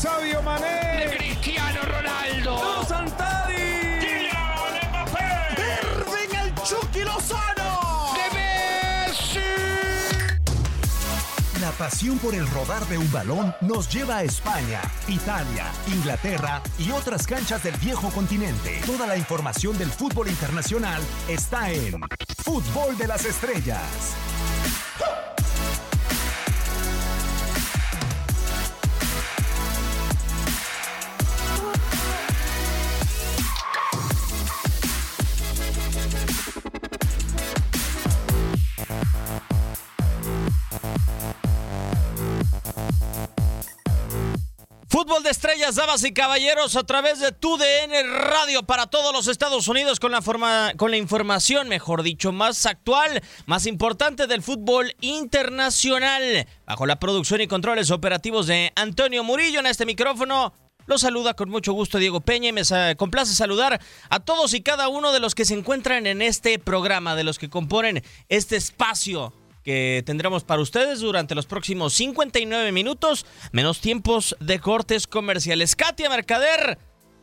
Sabio Mané. De Cristiano Ronaldo. ¡No, Santari. Kylian Mbappé. Irving el Chucky Lozano. De Messi. La pasión por el rodar de un balón nos lleva a España, Italia, Inglaterra y otras canchas del viejo continente. Toda la información del fútbol internacional está en Fútbol de las Estrellas. Fútbol de estrellas, damas y caballeros, a través de TUDN Radio para todos los Estados Unidos con la, forma, con la información, mejor dicho, más actual, más importante del fútbol internacional. Bajo la producción y controles operativos de Antonio Murillo en este micrófono, lo saluda con mucho gusto Diego Peña y me complace saludar a todos y cada uno de los que se encuentran en este programa, de los que componen este espacio que tendremos para ustedes durante los próximos 59 minutos, menos tiempos de cortes comerciales. Katia Mercader,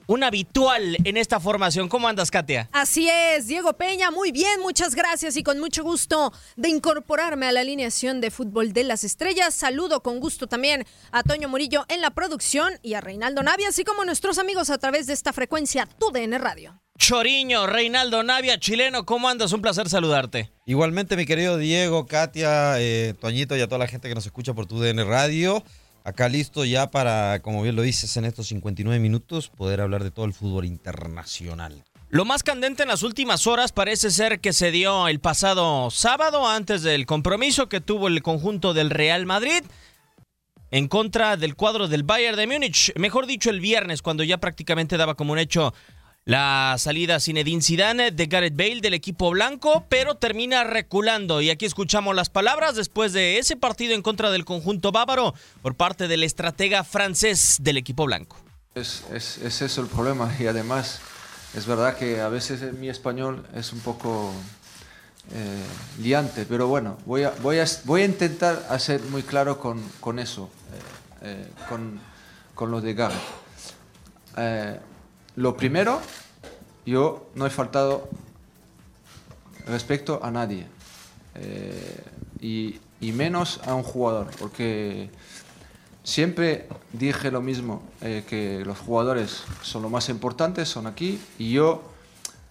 un habitual en esta formación. ¿Cómo andas, Katia? Así es, Diego Peña, muy bien, muchas gracias y con mucho gusto de incorporarme a la alineación de fútbol de las estrellas. Saludo con gusto también a Toño Murillo en la producción y a Reinaldo Navia, así como a nuestros amigos a través de esta frecuencia TUDN Radio. Choriño, Reinaldo Navia, chileno, ¿cómo andas? Un placer saludarte. Igualmente, mi querido Diego, Katia, eh, Toñito y a toda la gente que nos escucha por tu DN Radio. Acá listo ya para, como bien lo dices, en estos 59 minutos poder hablar de todo el fútbol internacional. Lo más candente en las últimas horas parece ser que se dio el pasado sábado antes del compromiso que tuvo el conjunto del Real Madrid en contra del cuadro del Bayern de Múnich. Mejor dicho, el viernes, cuando ya prácticamente daba como un hecho la salida Zinedine Zidane de Gareth Bale del equipo blanco, pero termina reculando. Y aquí escuchamos las palabras después de ese partido en contra del conjunto bávaro por parte del estratega francés del equipo blanco. Es, es- es eso el problema y además es verdad que a veces mi español es un poco eh, liante, pero bueno, voy a, voy a, voy a intentar hacer muy claro con, con eso, eh, eh, con, con lo de Gareth. Lo primero, yo no he faltado respecto a nadie eh, y, menos a un jugador, porque Siempre dije lo mismo, eh, que los jugadores son lo más importante, son aquí, y yo,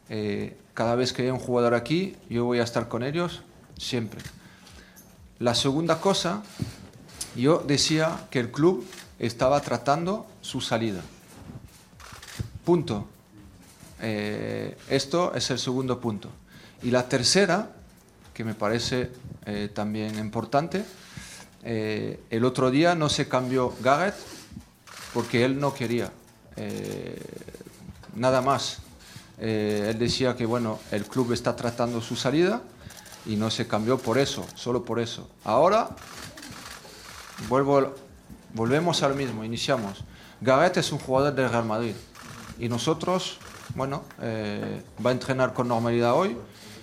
eh, cada vez que hay un jugador aquí, yo voy a estar con ellos, siempre. La segunda cosa, yo decía que el club estaba tratando su salida. Punto. Eh, esto es el segundo punto. Y la tercera, que me parece eh, también importante, eh, el otro día no se cambió Garrett porque él no quería. Eh, nada más. Eh, él decía que bueno, el club está tratando su salida y no se cambió por eso, solo por eso. Ahora vuelvo, volvemos al mismo, iniciamos. Garrett es un jugador del Real Madrid y nosotros, bueno, eh, va a entrenar con normalidad hoy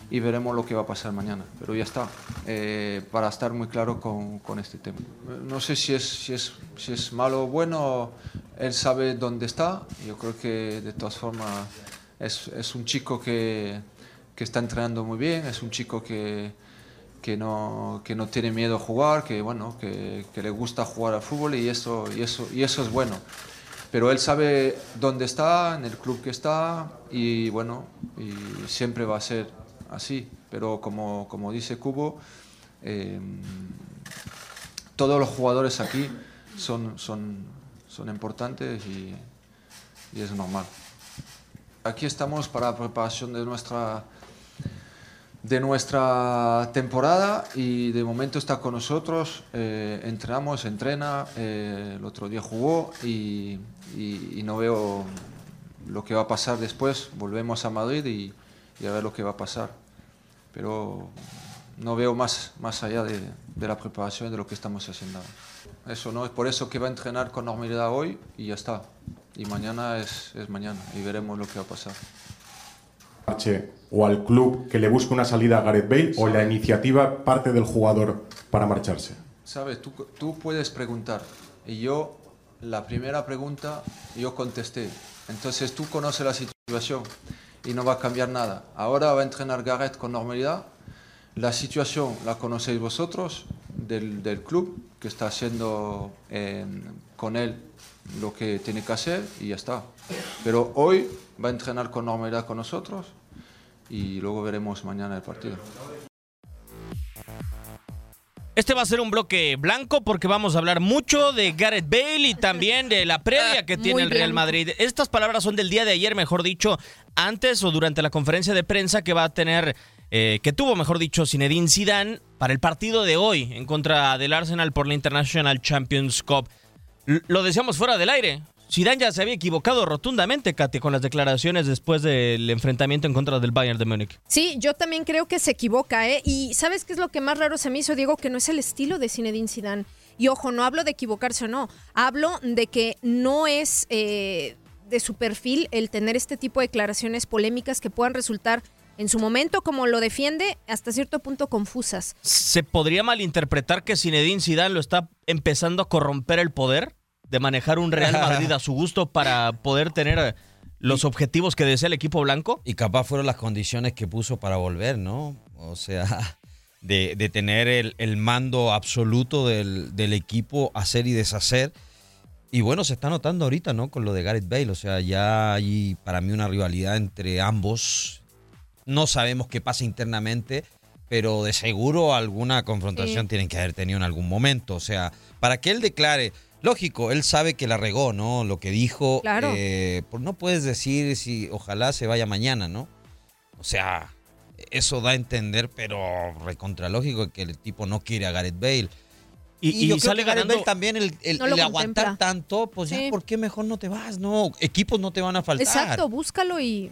y veremos lo que va a pasar mañana. Pero ya está, eh, para estar muy claro con, con este tema. No sé si es, si, es, si es malo o bueno, él sabe dónde está. Yo creo que de todas formas es, es un chico que, que está entrenando muy bien, es un chico que, que, no, que no tiene miedo a jugar, que, bueno, que, que le gusta jugar al fútbol y eso, y, eso, y eso es bueno. Pero él sabe dónde está, en el club que está y bueno, siempre va a ser así, pero como, como dice Cubo, eh, todos los jugadores aquí son, son, son importantes y es normal. Aquí estamos para la preparación de nuestra, de nuestra temporada y de momento está con nosotros, eh, entrenamos, entrena, eh, el otro día jugó y, no veo lo que va a pasar después, volvemos a Madrid y, y a ver lo que va a pasar. Pero no veo más, más allá de, de la preparación de lo que estamos haciendo. Eso no es por eso que va a entrenar con normalidad hoy y ya está. Y mañana es, es mañana y veremos lo que va a pasar. O al club que le busque una salida a Gareth Bale o la iniciativa parte del jugador para marcharse. Sabes, tú, tú puedes preguntar y yo la primera pregunta yo contesté. Entonces tú conoces la situación y no va a cambiar nada. Ahora va a entrenar Gareth con normalidad. La situación la conocéis vosotros del, del club que está haciendo eh, con él lo que tiene que hacer y ya está. Pero hoy va a entrenar con normalidad con nosotros y luego veremos mañana el partido. Este va a ser un bloque blanco porque vamos a hablar mucho de Gareth Bale y también de la previa que tiene Muy el Real. Madrid. Estas palabras son del día de ayer, mejor dicho, antes o durante la conferencia de prensa que va a tener, eh, que tuvo, mejor dicho, Zinedine Zidane para el partido de hoy en contra del Arsenal por la International Champions Cup. L- lo decíamos fuera del aire. Zidane ya se había equivocado rotundamente, Katy, con las declaraciones después del enfrentamiento en contra del Bayern de Múnich. Sí, yo también creo que se equivoca, ¿eh? Y ¿sabes qué es lo que más raro se me hizo, Diego? Que no es el estilo de Zinedine Zidane. Y ojo, no hablo de equivocarse o no, hablo de que no es eh, de su perfil el tener este tipo de declaraciones polémicas que puedan resultar en su momento, como lo defiende, hasta cierto punto confusas. ¿Se podría malinterpretar que Zinedine Zidane lo está empezando a corromper el poder de manejar un Real Madrid a su gusto para poder tener los objetivos que desea el equipo blanco? Y capaz fueron las condiciones que puso para volver, ¿no? O sea, de, de tener el, el mando absoluto del, del equipo, hacer y deshacer. Y bueno, se está notando ahorita, ¿no? Con lo de Gareth Bale. O sea, ya hay para mí una rivalidad entre ambos. No sabemos qué pasa internamente, pero de seguro alguna confrontación Sí. tienen que haber tenido en algún momento. O sea, para que él declare, lógico, él sabe que la regó, ¿no? Lo que dijo. Claro. eh, pues no puedes decir si ojalá se vaya mañana, ¿no? O sea, eso da a entender, pero recontralógico que el tipo no quiere a Gareth Bale. Y, y yo creo sale que Gareth ganando. Bale también el, el- No lo el aguantar tanto, pues Sí. ya, ¿por qué mejor no te vas? No, equipos no te van a faltar. Exacto, búscalo y...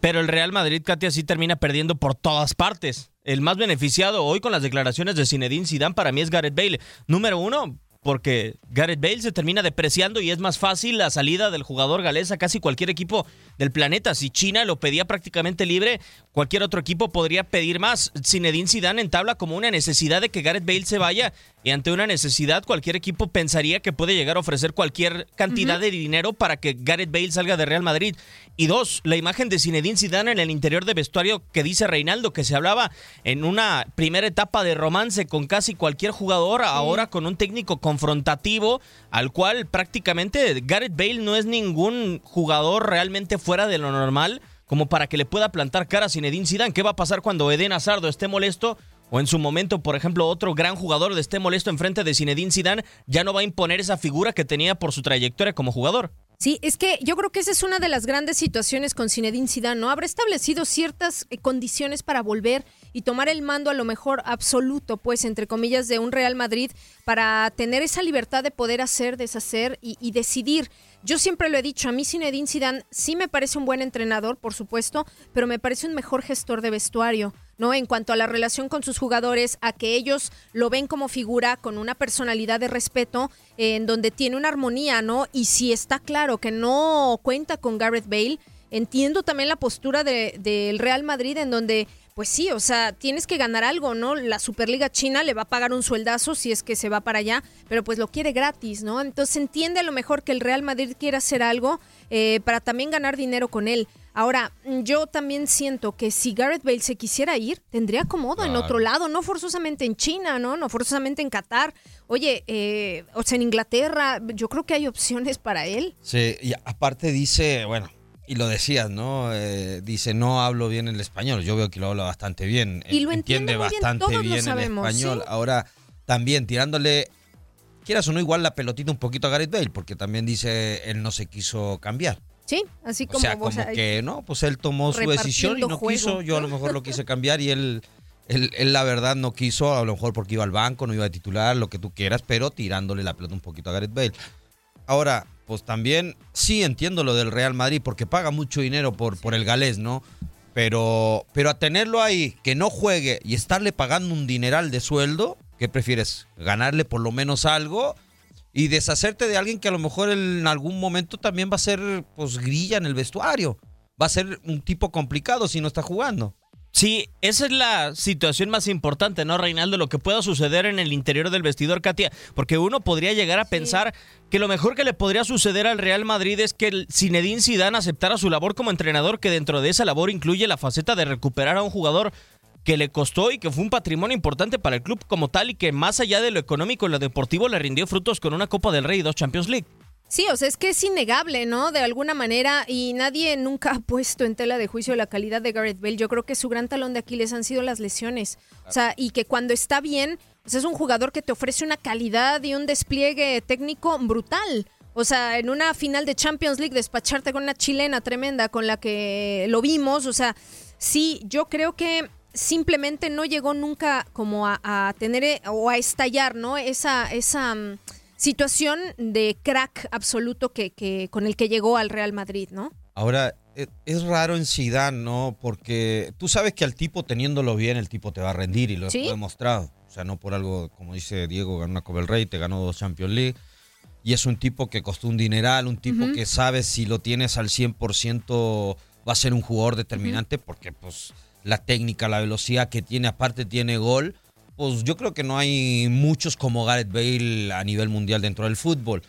Pero el Real Madrid, Katia, sí termina perdiendo por todas partes. El más beneficiado hoy con las declaraciones de Zinedine Zidane para mí es Gareth Bale. Número uno, porque Gareth Bale se termina depreciando y es más fácil la salida del jugador galés a casi cualquier equipo del planeta. Si China lo pedía prácticamente libre, cualquier otro equipo podría pedir más. Zinedine Zidane entabla como una necesidad de que Gareth Bale se vaya y ante una necesidad cualquier equipo pensaría que puede llegar a ofrecer cualquier cantidad de dinero para que Gareth Bale salga de Real Madrid. Y dos, la imagen de Zinedine Zidane en el interior de vestuario que dice Reinaldo que se hablaba en una primera etapa de romance con casi cualquier jugador, ahora con un técnico confrontativo al cual prácticamente Gareth Bale no es ningún jugador realmente fuera de lo normal como para que le pueda plantar cara a Zinedine Zidane. ¿Qué va a pasar cuando Eden Hazard esté molesto? O en su momento, por ejemplo, otro gran jugador esté molesto enfrente de Zinedine Zidane, ya no va a imponer esa figura que tenía por su trayectoria como jugador. Sí, es que yo creo que esa es una de las grandes situaciones con Zinedine Zidane, ¿no? Habrá establecido ciertas eh, condiciones para volver y tomar el mando a lo mejor absoluto, pues, entre comillas, de un Real Madrid para tener esa libertad de poder hacer, deshacer y, decidir. Yo siempre lo he dicho, a mí Zinedine Zidane sí me parece un buen entrenador, por supuesto, pero me parece un mejor gestor de vestuario. ¿no? En cuanto a la relación con sus jugadores, a que ellos lo ven como figura con una personalidad de respeto, en donde tiene una armonía, ¿no? Y si está claro que no cuenta con Gareth Bale, entiendo también la postura de- del Real Madrid, en donde, pues sí, o sea, tienes que ganar algo, ¿no? La Superliga China le va a pagar un sueldazo si es que se va para allá, pero pues lo quiere gratis, ¿no? Entonces entiende a lo mejor que el Real Madrid quiere hacer algo eh, para también ganar dinero con él. Ahora, yo también siento que si Gareth Bale se quisiera ir, tendría cómodo en otro lado, no forzosamente en China, ¿no? No forzosamente en Qatar. Oye, eh, o sea, en Inglaterra, yo creo que hay opciones para él. Sí, y aparte dice, bueno, y lo decías, ¿no? Eh, dice, no hablo bien el español. Yo veo que lo habla bastante bien. Y lo entiende bien, bastante bien sabemos, el español. ¿sí? Ahora, también tirándole, quieras o no, igual la pelotita un poquito a Gareth Bale, porque también dice, él no se quiso cambiar. Sí, así como... o sea, como que no, pues él tomó su decisión y no juego. quiso. Yo a lo mejor lo quise cambiar y él, él, él la verdad no quiso, a lo mejor porque iba al banco, no iba a titular, lo que tú quieras, pero tirándole la pelota un poquito a Gareth Bale. Ahora, pues también sí entiendo lo del Real Madrid porque paga mucho dinero por, por el galés, ¿no? Pero, pero a tenerlo ahí, que no juegue y estarle pagando un dineral de sueldo, ¿qué prefieres? ¿Ganarle por lo menos algo? Y deshacerte de alguien que a lo mejor en algún momento también va a ser pues grilla en el vestuario. Va a ser un tipo complicado si no está jugando. Sí, esa es la situación más importante, ¿no, Reinaldo? Lo que pueda suceder en el interior del vestidor, Katia. Porque uno podría llegar a pensar que lo mejor que le podría suceder al Real Madrid es que el Zinedine Zidane aceptara su labor como entrenador, que dentro de esa labor incluye la faceta de recuperar a un jugador que le costó y que fue un patrimonio importante para el club como tal y que más allá de lo económico y lo deportivo le rindió frutos con una Copa del Rey y dos Champions League. Sí, o sea, es que es innegable, ¿no? De alguna manera, y nadie nunca ha puesto en tela de juicio la calidad de Gareth Bale. Yo creo que su gran talón de Aquiles han sido las lesiones. O sea, y que cuando está bien, pues es un jugador que te ofrece una calidad y un despliegue técnico brutal. O sea, en una final de Champions League, despacharte con una chilena tremenda con la que lo vimos. O sea, sí, yo creo que simplemente no llegó nunca como a, a tener eh, o a estallar, ¿no? Esa, esa mm, situación de crack absoluto que, que con el que llegó al Real Madrid, ¿no? Ahora, e- es raro en Zidane, ¿no? Porque tú sabes que al tipo teniéndolo bien, el tipo te va a rendir y lo Sí. he demostrado. O sea, no por algo, como dice Diego, ganó una Copa del Rey, te ganó dos Champions League. Y es un tipo que costó un dineral, un tipo que sabe si lo tienes al 100% va a ser un jugador determinante porque pues la técnica, la velocidad que tiene, aparte tiene gol. Pues yo creo que no hay muchos como Gareth Bale a nivel mundial dentro del fútbol.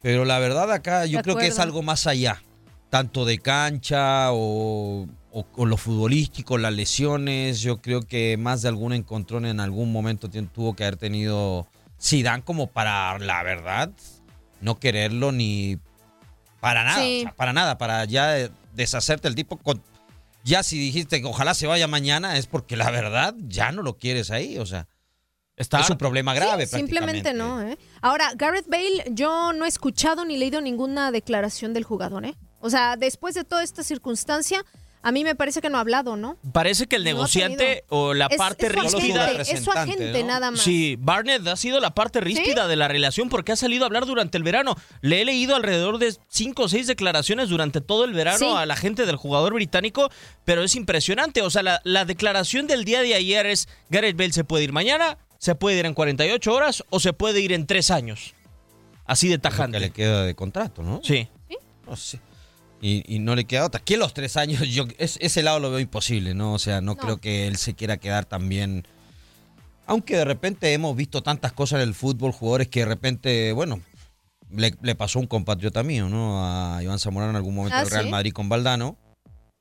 Pero la verdad acá yo De creo que es algo más allá, tanto de cancha o, o- o lo futbolístico, las lesiones. Yo creo que más de algún encontrón en algún momento tuvo que haber tenido Zidane como para, la verdad, no quererlo ni para nada, Sí. o sea, para nada, para ya eh, deshacerte el tipo. Con, ya si dijiste que ojalá se vaya mañana es porque la verdad ya no lo quieres ahí, o sea. Está es un problema grave Sí, simplemente no, ¿eh? Ahora, Gareth Bale, yo no he escuchado ni leído ninguna declaración del jugador, ¿eh? O sea, después de toda esta circunstancia, a mí me parece que no ha hablado, ¿no? Parece que el No negociante o la Es- parte es ríspida. agente, es su agente ¿no? nada más. Sí, Barnett ha sido la parte ríspida de la relación porque ha salido a hablar durante el verano. Le he leído alrededor de cinco o seis declaraciones durante todo el verano Sí. a la gente del jugador británico, pero es impresionante. O sea, la, la declaración del día de ayer es, Gareth Bale se puede ir mañana, se puede ir en 48 horas o se puede ir en tres años. Así de que tajante. le queda de contrato, ¿no? Sí. No sé. Y, y no le queda otra. Que los tres años, yo es- ese lado lo veo imposible, ¿no? O sea, no, No. creo que él se quiera quedar también. Aunque de repente hemos visto tantas cosas en el fútbol, jugadores que de repente, bueno, le, le pasó un compatriota mío, ¿no? A Iván Zamorano en algún momento Ah, del Real ¿sí? Madrid con Valdano,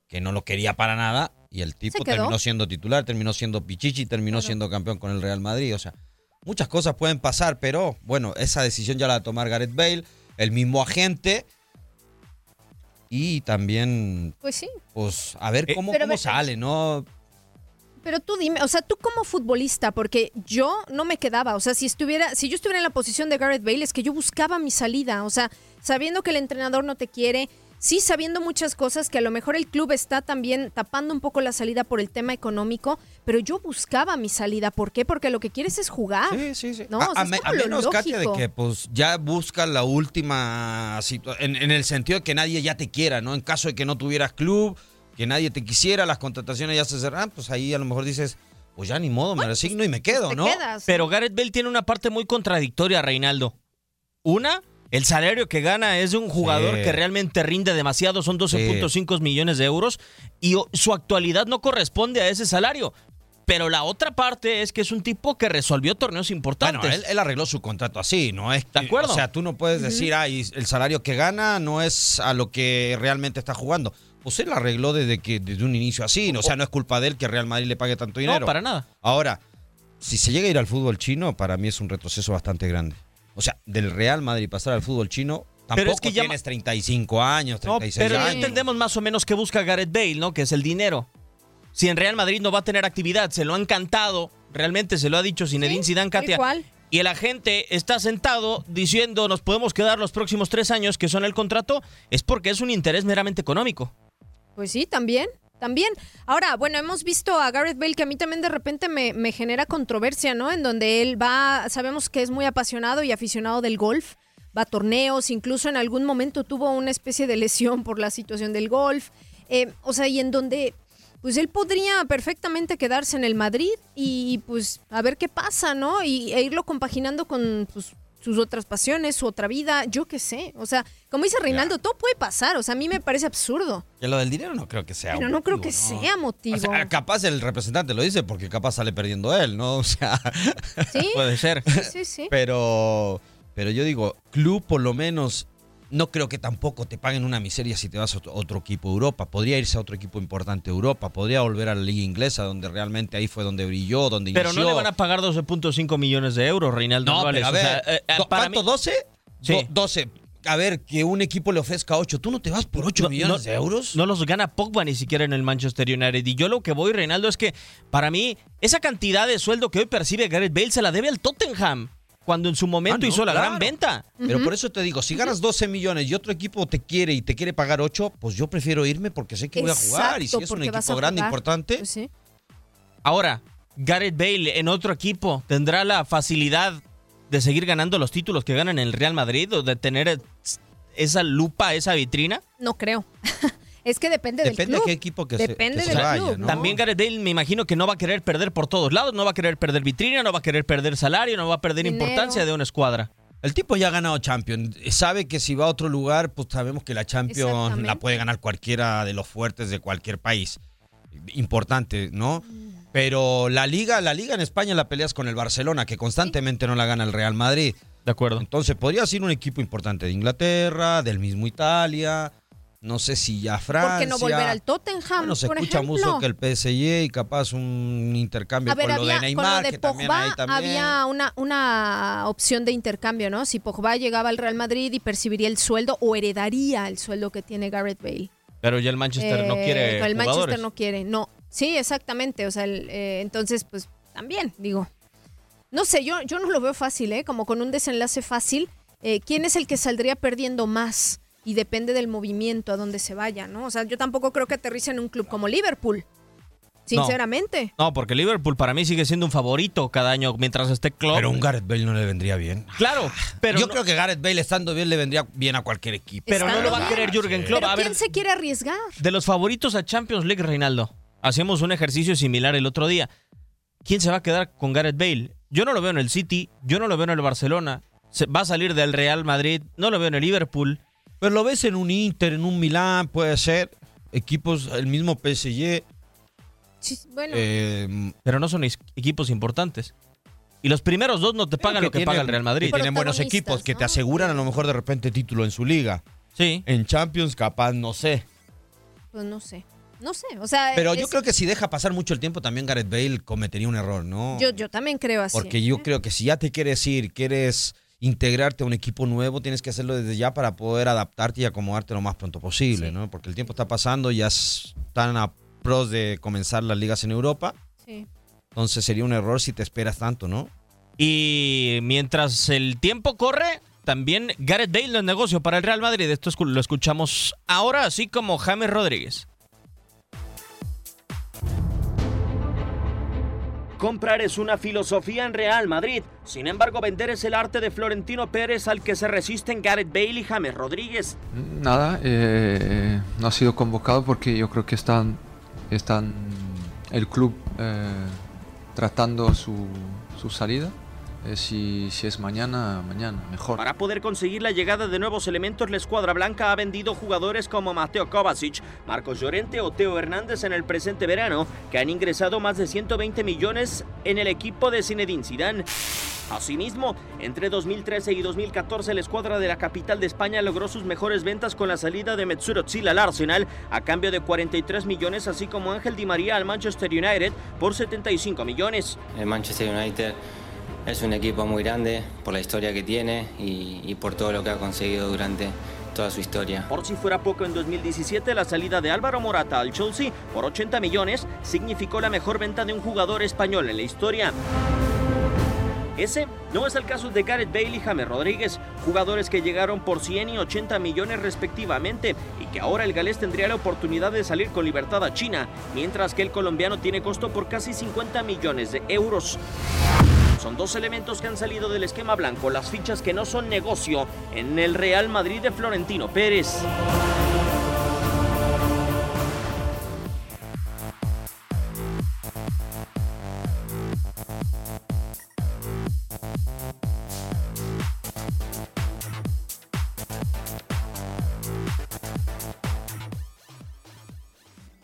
que no lo quería para nada. Y el tipo terminó siendo titular, terminó siendo Pichichi, terminó Claro. siendo campeón con el Real Madrid. O sea, muchas cosas pueden pasar, pero bueno, esa decisión ya la va a tomar Gareth Bale, el mismo agente. Y también, Pues sí. pues, a ver Eh, cómo, cómo sale, ¿no? Pero tú dime, o sea, tú como futbolista, porque yo no me quedaba, o sea, si estuviera, si yo estuviera en la posición de Gareth Bale, es que yo buscaba mi salida, o sea, sabiendo que el entrenador no te quiere, sí sabiendo muchas cosas que a lo mejor el club está también tapando un poco la salida por el tema económico, pero yo buscaba mi salida, ¿por qué? Porque lo que quieres es jugar. Sí, sí, sí. No, a, o sea, a me- menos, Katia, de que pues ya busca la última situación, en, en el sentido de que nadie ya te quiera, ¿no? En caso de que no tuvieras club, que nadie te quisiera, las contrataciones ya se cerran, pues ahí a lo mejor dices, pues ya ni modo, me resigno y me quedo, Te ¿no? quedas. Pero Gareth Bale tiene una parte muy contradictoria, Reinaldo. Una, el salario que gana es de un jugador Sí. que realmente rinde demasiado, son 12.5 millones de euros, y su actualidad no corresponde a ese salario. Pero la otra parte es que es un tipo que resolvió torneos importantes. Bueno, él, él arregló su contrato así, ¿no? Es De acuerdo. O sea, tú no puedes decir, ay, el salario que gana no es a lo que realmente está jugando. Pues él arregló desde que desde un inicio así, ¿no? o sea, no es culpa de él que Real Madrid le pague tanto dinero. no, para nada. Ahora, si se llega a ir al fútbol chino, para mí es un retroceso bastante grande. O sea, del Real Madrid pasar al fútbol chino, tampoco Pero es que ya tienes 35 años, No, 36 pero ya años. entendemos más o menos qué busca Gareth Bale, ¿no? Que es el dinero. Si en Real Madrid no va a tener actividad, se lo han cantado, realmente se lo ha dicho Zinedine Sí, Zidane, Katia. cual. Y el agente está sentado diciendo nos podemos quedar los próximos tres años que son el contrato, es porque es un interés meramente económico. Pues sí, también. También. Ahora, bueno, hemos visto a Gareth Bale que a mí también de repente me, genera controversia, ¿no? En donde él va, sabemos que es muy apasionado y aficionado del golf, va a torneos, incluso en algún momento tuvo una especie de lesión por la situación del golf. Eh, o sea, y en donde, pues él podría perfectamente quedarse en el Madrid y pues a ver qué pasa, ¿no? Y, e irlo compaginando con pues, sus otras pasiones, su otra vida, yo qué sé. O sea, como dice Reinaldo, todo puede pasar. O sea, a mí me parece absurdo. Que lo del dinero no creo que sea. Pero no creo que ¿no? sea motivo. O sea, capaz el representante lo dice porque capaz sale perdiendo él, ¿no? O sea, Sí, Puede ser. sí, sí. pero, pero yo digo, club por lo menos, no creo que tampoco te paguen una miseria si te vas a otro, equipo de Europa. Podría irse a otro equipo importante de Europa, podría volver a la liga inglesa, donde realmente ahí fue donde brilló, donde Pero inició. no le van a pagar 12.5 millones de euros, Reinaldo No, Álvarez. pero a O ver, sea, eh, eh, ¿cu- para ¿cuánto? mí- ¿12? Sí. Do- 12. A ver, que un equipo le ofrezca 8. ¿Tú no te vas por 8 No, millones no, de euros? No los gana Pogba ni siquiera en el Manchester United. Y yo lo que voy, Reinaldo, es que para mí esa cantidad de sueldo que hoy percibe Gareth Bale se la debe al Tottenham, cuando en su momento Ah, no, hizo la claro. gran venta. Pero por eso te digo, si ganas 12 millones y otro equipo te quiere y te quiere pagar 8, pues yo prefiero irme porque sé que voy a jugar. Y si es un equipo grande, importante, Pues sí. Ahora, Gareth Bale en otro equipo tendrá la facilidad de seguir ganando los títulos que ganan en el Real Madrid o de tener esa lupa, esa vitrina. No creo. es que depende, del depende de qué equipo que se- Depende que se del vaya, club. ¿no? También Gareth Bale me imagino que no va a querer perder por todos lados, no va a querer perder vitrina, no va a querer perder salario, no va a perder Dinero. importancia de una escuadra. el tipo ya ha ganado Champions. Sabe que si va a otro lugar, pues sabemos que la Champions la puede ganar cualquiera de los fuertes de cualquier país. Importante, ¿no? Pero la liga, la liga en España la peleas con el Barcelona, que constantemente no la gana el Real Madrid. De acuerdo. Entonces podría ser un equipo importante de Inglaterra, del mismo Italia, no sé si ya Francia. ¿Por qué no volver al Tottenham, Bueno, se por escucha ejemplo? mucho que el PSG y capaz un intercambio A ver, con lo de Neymar, con lo de que también Pogba también. había una, una opción de intercambio, ¿no? Si Pogba llegaba al Real Madrid y percibiría el sueldo o heredaría el sueldo que tiene Gareth Bale. Pero ya el Manchester no Eh, quiere El jugadores. Manchester no quiere, no. Sí, exactamente. O sea, el, eh, entonces, pues también, digo. No sé, yo, yo no lo veo fácil, ¿eh? Como con un desenlace fácil. Eh, ¿Quién es el que saldría perdiendo más? Y depende del movimiento a donde se vaya, ¿no? O sea, yo tampoco creo que aterrice en un club como Liverpool. Sinceramente. No, porque Liverpool para mí sigue siendo un favorito cada año mientras esté Klopp. Pero un Gareth Bale no le vendría bien. Claro, pero Yo no, creo que Gareth Bale estando bien le vendría bien a cualquier equipo. pero no lo va a querer Jürgen Klopp. Pero A ver, ¿quién se quiere arriesgar? de los favoritos a Champions League, Reinaldo, hacíamos un ejercicio similar el otro día. ¿Quién se va a quedar con Gareth Bale? Yo no lo veo en el City, yo no lo veo en el Barcelona. Se- va a salir del Real Madrid, no lo veo en el Liverpool. Pero lo ves en un Inter, en un Milán, puede ser. Equipos, el mismo PSG. Sí, bueno, eh, Pero no son equipos importantes. Y los primeros dos no te pagan lo que tienen- paga el Real Madrid. que tienen buenos equipos que te ¿no? aseguran a lo mejor de repente título en su liga. Sí. En Champions, capaz, no sé. pues no sé. No sé. O sea, Pero yo es- creo que si deja pasar mucho el tiempo, también Gareth Bale cometería un error, ¿no? yo, yo también creo así. Porque yo creo que si ya te quieres ir, quieres integrarte a un equipo nuevo, tienes que hacerlo desde ya para poder adaptarte y acomodarte lo más pronto posible, Sí. ¿no? Porque el tiempo está pasando, ya están a pros de comenzar las ligas en Europa, Sí. entonces sería un error si te esperas tanto, ¿no? Y mientras el tiempo corre, también Gareth Bale no es negocio para el Real Madrid. Esto lo escuchamos ahora, así como James Rodríguez. Comprar es una filosofía en Real Madrid. Sin embargo, vender es el arte de Florentino Pérez al que se resisten Gareth Bale y James Rodríguez. Nada, eh, no ha sido convocado porque yo creo que están, están el club eh, tratando su, su salida. Eh, si, si es mañana, mañana, mejor. Para poder conseguir la llegada de nuevos elementos, la escuadra blanca ha vendido jugadores como Mateo Kovacic, Marcos Llorente o Teo Hernández en el presente verano, que han ingresado más de 120 millones en el equipo de Zinedine Zidane. Asimismo, entre 2013 y 2014 la escuadra de la capital de España logró sus mejores ventas con la salida de Mesut Özil al Arsenal a cambio de 43 millones, así como Ángel Di María al Manchester United por 75 millones. El Manchester United es un equipo muy grande por la historia que tiene y, por todo lo que ha conseguido durante toda su historia. Por si fuera poco, en 2017 la salida de Álvaro Morata al Chelsea por 80 millones significó la mejor venta de un jugador español en la historia. Ese no es el caso de Gareth Bale y James Rodríguez, jugadores que llegaron por 100 y 80 millones respectivamente y que ahora el galés tendría la oportunidad de salir con libertad a China, mientras que el colombiano tiene costo por casi 50 millones de euros. Son dos elementos que han salido del esquema blanco, las fichas que no son negocio en el Real Madrid de Florentino Pérez.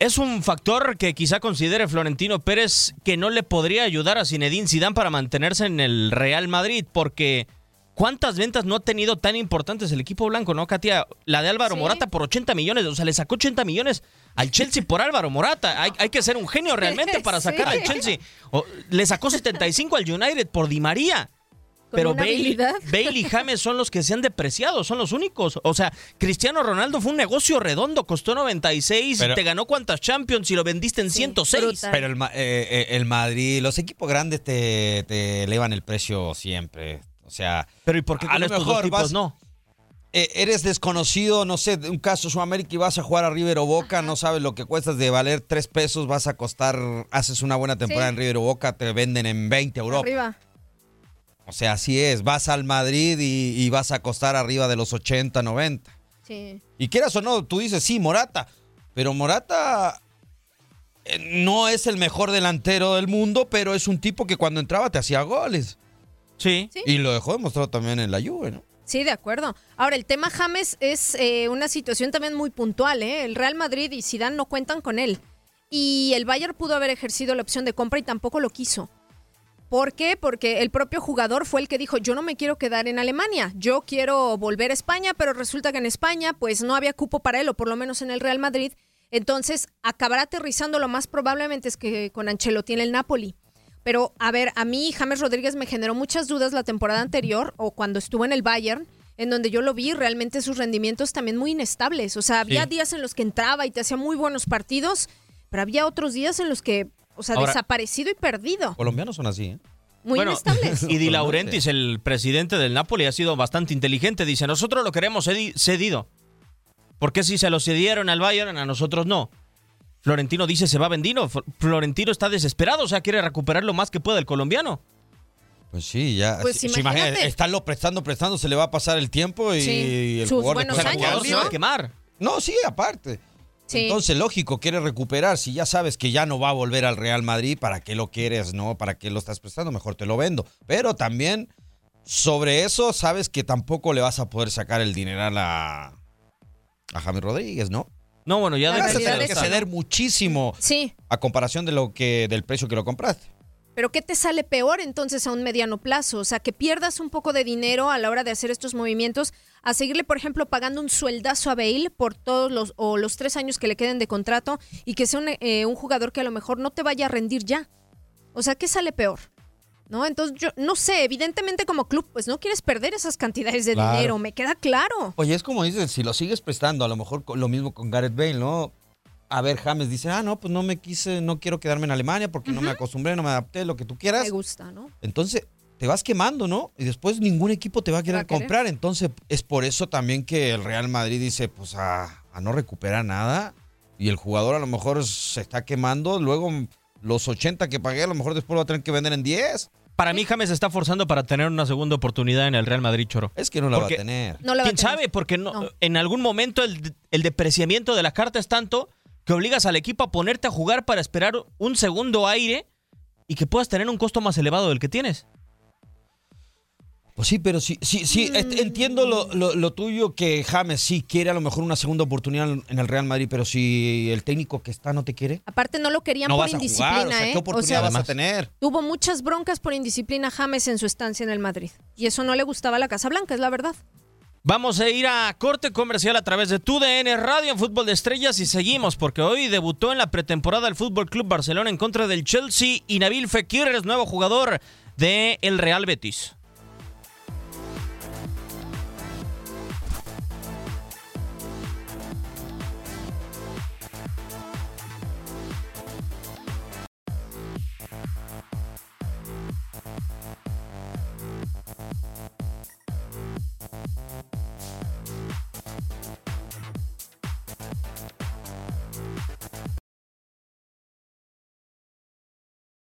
Es un factor que quizá considere Florentino Pérez que no le podría ayudar a Zinedine Zidane para mantenerse en el Real Madrid, porque ¿cuántas ventas no ha tenido tan importantes el equipo blanco, no, Katia? La de Álvaro Sí. Morata por 80 millones, o sea, le sacó 80 millones al Chelsea por Álvaro Morata. Hay, hay que ser un genio realmente para sacar Sí. al Chelsea. O, le sacó 75 al United por Di María. Pero una Bale, habilidad. Bale y James son los que se han depreciado, son los únicos. O sea, Cristiano Ronaldo fue un negocio redondo, costó 96, Pero- te ganó cuántas Champions y lo vendiste en Sí, 106. brutal. Pero el, eh, eh, el Madrid, los equipos grandes te, te elevan el precio siempre. O sea, Pero ¿y por qué A lo dos mejor tipos vas- no? eh, eres desconocido, no sé, un caso Sudamérica y vas a jugar a River o Boca, no sabes lo que cuestas de valer tres pesos, vas a costar, haces una buena temporada Sí. en River o Boca, te venden en 20 a Europa. Arriba. O sea, así es, vas al Madrid y, y vas a costar arriba de los 80, 90. Sí. Y quieras o no, tú dices, sí, Morata. Pero Morata eh, no es el mejor delantero del mundo, pero es un tipo que cuando entraba te hacía goles. Sí. Sí. Y lo dejó demostrado también en la Juve, ¿no? Sí, de acuerdo. Ahora, el tema James es eh, una situación también muy puntual. ¿eh? El Real Madrid y Zidane no cuentan con él. Y el Bayern pudo haber ejercido la opción de compra y tampoco lo quiso. ¿Por qué? Porque el propio jugador fue el que dijo, yo no me quiero quedar en Alemania, yo quiero volver a España, pero resulta que en España pues no había cupo para él, o por lo menos en el Real Madrid. Entonces, acabará aterrizando lo más probablemente es que con Ancelotti en el Napoli. Pero, a ver, a mí James Rodríguez me generó muchas dudas la temporada anterior o cuando estuvo en el Bayern, en donde yo lo vi realmente sus rendimientos también muy inestables. O sea, había Sí. días en los que entraba y te hacía muy buenos partidos, pero había otros días en los que, o sea, Ahora- desaparecido y perdido. Colombianos son así, ¿eh? Muy Bueno, inestables. y Di Laurentiis, el presidente del Napoli, ha sido bastante inteligente. Dice, nosotros lo queremos cedi- cedido. ¿Por qué si se lo cedieron al Bayern, a nosotros no? Florentino dice, se va vendido. F- Florentino está desesperado, o sea, quiere recuperar lo más que pueda el colombiano. Pues sí, ya. Pues sí, imagínate. imagina, estarlo prestando, prestando, se le va a pasar el tiempo y Sí, el sus jugador buenos el años, jugador se va ¿no? a quemar. No, sí, aparte. Sí. Entonces, lógico, quiere recuperar. Si ya sabes que ya no va a volver al Real Madrid, ¿para qué lo quieres, no? ¿Para qué lo estás prestando? Mejor te lo vendo. Pero también, sobre eso, sabes que tampoco le vas a poder sacar el dineral a, a James Rodríguez, ¿no? No, bueno, ya La Vas a tener que ceder muchísimo Sí, a comparación de lo que del precio que lo compraste. pero ¿qué te sale peor entonces a un mediano plazo? O sea, que pierdas un poco de dinero a la hora de hacer estos movimientos, a seguirle, por ejemplo, pagando un sueldazo a Bale por todos los o los tres años que le queden de contrato y que sea un, eh, un jugador que a lo mejor no te vaya a rendir ya. O sea, ¿qué sale peor? ¿No? Entonces, yo no sé, evidentemente como club, pues no quieres perder esas cantidades de Claro. dinero, me queda claro. Oye, es como dices, si lo sigues prestando, a lo mejor lo mismo con Gareth Bale, ¿no? A ver, James dice, ah, no, pues no me quise, no quiero quedarme en Alemania porque no me acostumbré, no me adapté, lo que tú quieras. Me gusta, ¿no? Entonces, te vas quemando, ¿no? Y después ningún equipo te va a querer va a querer. comprar. Entonces, es por eso también que el Real Madrid dice, pues a, a no recuperar nada. Y el jugador a lo mejor se está quemando. Luego, los 80 que pagué, a lo mejor después lo va a tener que vender en 10. Para mí, James se está forzando para tener una segunda oportunidad en el Real Madrid, Choro. Es que no la Porque- va a tener. No la va a ¿Quién tener. sabe? Porque no, No. en algún momento el, el depreciamiento de la carta es tanto que obligas al equipo a ponerte a jugar para esperar un segundo aire y que puedas tener un costo más elevado del que tienes. Pues sí, pero sí, sí, sí, est- entiendo lo, lo- lo tuyo que James sí quiere a lo mejor una segunda oportunidad en el Real Madrid, pero si el técnico que está no te quiere, Aparte no lo querían no por vas a indisciplina, jugar. O sea, ¿eh? ¿qué oportunidad vas a tener? Tuvo muchas broncas por indisciplina James en su estancia en el Madrid. Y eso no le gustaba a la Casa Blanca, es la verdad. Vamos a ir a corte comercial a través de TUDN Radio en Fútbol de Estrellas y seguimos porque hoy debutó en la pretemporada el Fútbol Club Barcelona en contra del Chelsea y Nabil Fekir es nuevo jugador de el Real Betis.